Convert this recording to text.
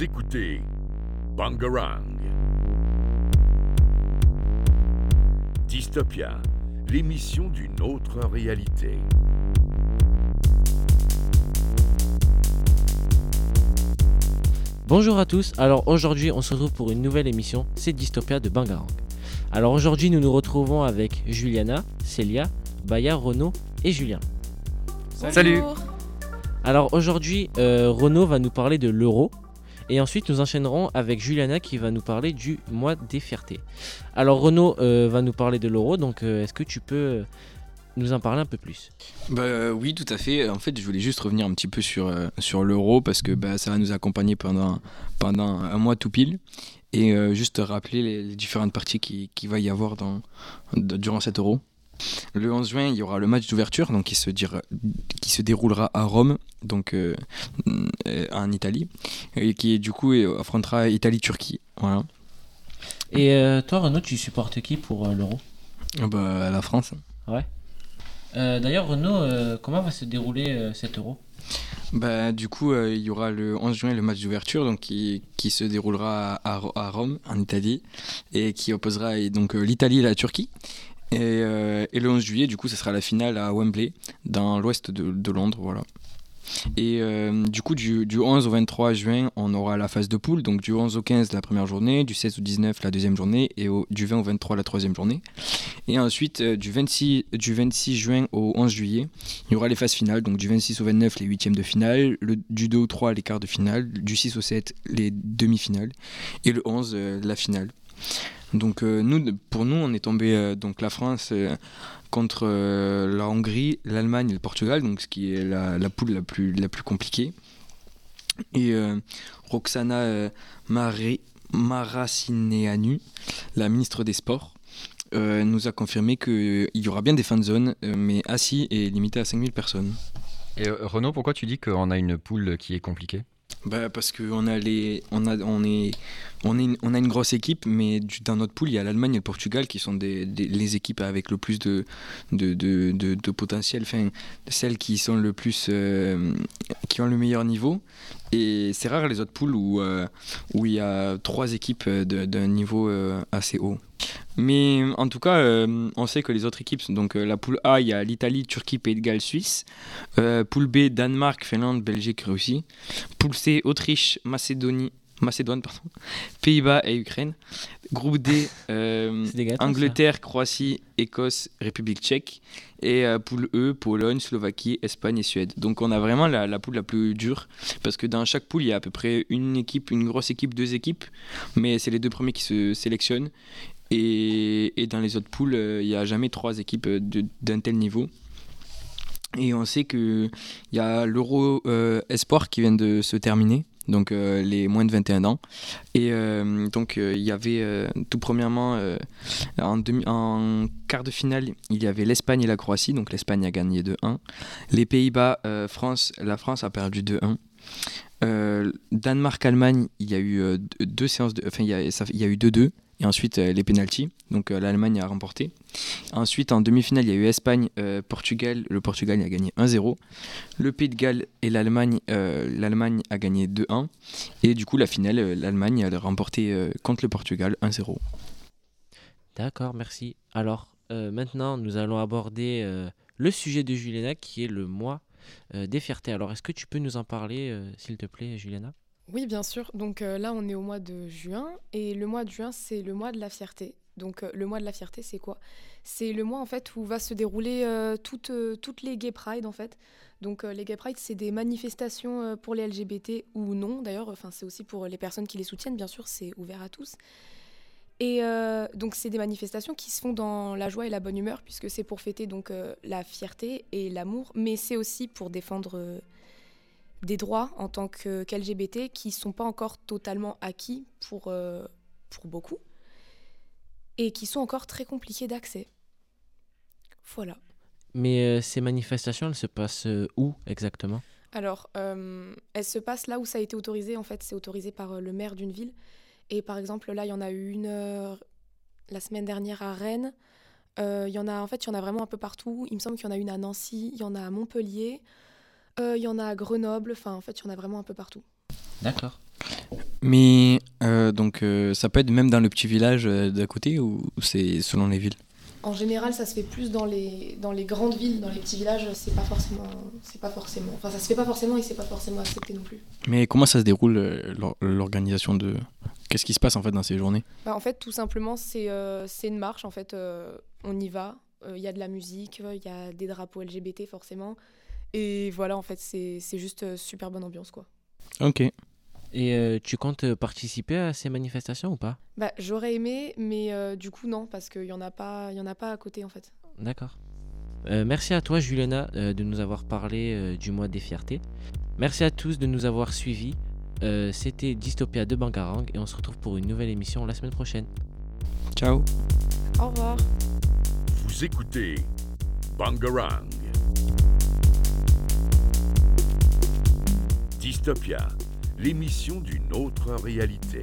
Vous écoutez Bangarang. Dystopia, l'émission d'une autre réalité. Bonjour à tous, alors aujourd'hui on se retrouve pour une nouvelle émission, c'est Dystopia de Bangarang. Alors aujourd'hui nous nous retrouvons avec Juliana, Célia, Baya, Renaud et Julien. Salut. Alors aujourd'hui euh, Renaud va nous parler de l'euro et ensuite nous enchaînerons avec Juliana qui va nous parler du mois des fiertés. Alors Renaud euh, va nous parler de l'euro, donc euh, est-ce que tu peux euh, nous en parler un peu plus? Bah oui, tout à fait. En fait, je voulais juste revenir un petit peu sur, sur l'euro parce que bah, ça va nous accompagner pendant, pendant un mois tout pile. Et juste rappeler les, différentes parties qu'il qui va y avoir dans, durant cet euro. Le 11 juin, il y aura le match d'ouverture qui, se qui se déroulera à Rome, donc en Italie, et qui du coup affrontera Italie-Turquie. Voilà. Et euh, toi Renaud, tu supportes qui pour euh, l'euro? Ah Bah, la France. Euh, D'ailleurs Renaud, comment va se dérouler cet euro? Bah, du coup, il y aura le 11 juin le match d'ouverture donc qui, qui se déroulera à, Rome, en Italie, et qui opposera et donc l'Italie et la Turquie. Et, et le 11 juillet, du coup, ce sera la finale à Wembley, dans l'ouest de, de Londres. Voilà. Et euh, du coup, du, du 11 au 23 juin, on aura la phase de poule, donc du 11 au 15 la première journée, du 16 au 19 la deuxième journée, et du 20 au 23 la troisième journée. Et ensuite, euh, du, 26, du 26 juin au 11 juillet, il y aura les phases finales, donc du 26 au 29 les huitièmes de finale, le, du 2 au 3 les quarts de finale, du 6 au 7 les demi-finales, et le 11 euh, la finale. Donc euh, pour nous, on est tombé euh, donc la France euh, contre la Hongrie, l'Allemagne et le Portugal, donc ce qui est la, poule la plus, la plus compliquée. Et Roxana Mare- Maracineanu, la ministre des Sports, nous a confirmé qu'il y aura bien des fan zones, mais assis et limité à 5000 personnes. Et Renaud, pourquoi tu dis qu'on a une poule qui est compliquée? Bah parce qu'on a les, on a, on est, on est, on a une grosse équipe, mais dans notre poule il y a l'Allemagne et le Portugal qui sont des, les équipes avec le plus de, de, de, de- potentiel, celles qui sont le plus, euh, qui ont le meilleur niveau. Et c'est rare les autres poules où, euh, où il y a trois équipes euh, d'un niveau euh, assez haut. Mais en tout cas, on sait que les autres équipes, donc la poule A, il y a l'Italie, Turquie, Pays de Galles, Suisse. Poule B, Danemark, Finlande, Belgique, Russie. Poule C, Autriche, Macédonie, Macédoine, pardon, Pays-Bas et Ukraine. Groupe D, euh, ça. Angleterre, Croatie, Écosse, République tchèque. Et euh, poule E, Pologne, Slovaquie, Espagne et Suède. Donc on a vraiment la, la poule la plus dure. Parce que dans chaque poule, il y a à peu près une équipe, une grosse équipe, deux équipes. Mais c'est les deux premiers qui se sélectionnent. Et, et dans les autres poules, euh, il n'y a jamais trois équipes euh, d'un tel niveau. Et on sait qu'il y a l'Euro euh, Espoir qui vient de se terminer, donc euh, les moins de 21 ans. Et euh, donc euh, il y avait euh, tout premièrement euh, en, demi- en quart de finale, il y avait l'Espagne et la Croatie, donc l'Espagne a gagné 2-1. Les Pays-Bas, euh, France, la France a perdu 2-1. Euh, Danemark-Allemagne, il y a eu euh, deux séances, de, enfin il y a, ça- il y a eu 2-2. Et ensuite euh, les pénalties, donc euh, l'Allemagne a remporté. Ensuite, en demi-finale, il y a eu Espagne-Portugal. le Portugal a gagné 1-0. Le Pays de Galles et l'Allemagne, euh, l'Allemagne a gagné 2-1. Et du coup, la finale, euh, l'Allemagne a remporté euh, contre le Portugal 1-0. D'accord, merci. Alors, euh, maintenant, nous allons aborder euh, le sujet de Juliana qui est le mois euh, des fiertés. Alors, est-ce que tu peux nous en parler, euh, s'il te plaît, Juliana? Oui, bien sûr. Donc euh, là, on est au mois de juin et le mois de juin, c'est le mois de la fierté. Donc euh, le mois de la fierté, c'est quoi? C'est le mois en fait où va se dérouler euh, toutes, toutes les gay pride en fait. Donc les gay pride, c'est des manifestations pour les LGBT ou non d'ailleurs. Enfin, c'est aussi pour les personnes qui les soutiennent, bien sûr, c'est ouvert à tous. Et donc c'est des manifestations qui se font dans la joie et la bonne humeur puisque c'est pour fêter donc la fierté et l'amour, mais c'est aussi pour défendre des droits en tant qu'LGBT qui ne sont pas encore totalement acquis pour, euh, pour beaucoup et qui sont encore très compliqués d'accès. Voilà. Mais euh, ces manifestations, elles se passent euh, où exactement? Alors, euh, elle se passe là où ça a été autorisé. En fait, c'est autorisé par le maire d'une ville. Et par exemple, là, il y en a eu une la semaine dernière à Rennes. Il y en a, en fait, il y en a vraiment un peu partout. Il me semble qu'il y en a une à Nancy, il y en a à Montpellier, il y en a à Grenoble. Enfin, en fait, il y en a vraiment un peu partout. D'accord. Mais euh, donc euh, ça peut être même dans le petit village euh, d'à côté ou ou c'est selon les villes? En général, ça se fait plus dans les, dans les grandes villes, dans les petits villages, c'est pas forcément, c'est pas forcément, enfin ça se fait pas forcément et c'est pas forcément accepté non plus. Mais comment ça se déroule euh, l'or- l'organisation de qu'est-ce qui se passe en fait dans ces journées? Bah, en fait, tout simplement, c'est euh, c'est une marche. En fait, euh, on y va. Euh, Il y a de la musique, il y a des drapeaux LGBT forcément. Et voilà, en fait, c'est c'est juste euh, super bonne ambiance, quoi. Ok. Et euh, tu comptes euh, participer à ces manifestations ou pas? Bah, j'aurais aimé, mais euh, du coup, non, parce qu'il y en a pas, il y en a pas à côté, en fait. D'accord. Euh, merci à toi, Juliana, euh, de nous avoir parlé euh, du mois des fiertés. Merci à tous de nous avoir suivis. Euh, C'était Dystopia de Bangarang et on se retrouve pour une nouvelle émission la semaine prochaine. Ciao. Au revoir. Vous écoutez Bangarang. Dystopia, l'émission d'une autre réalité.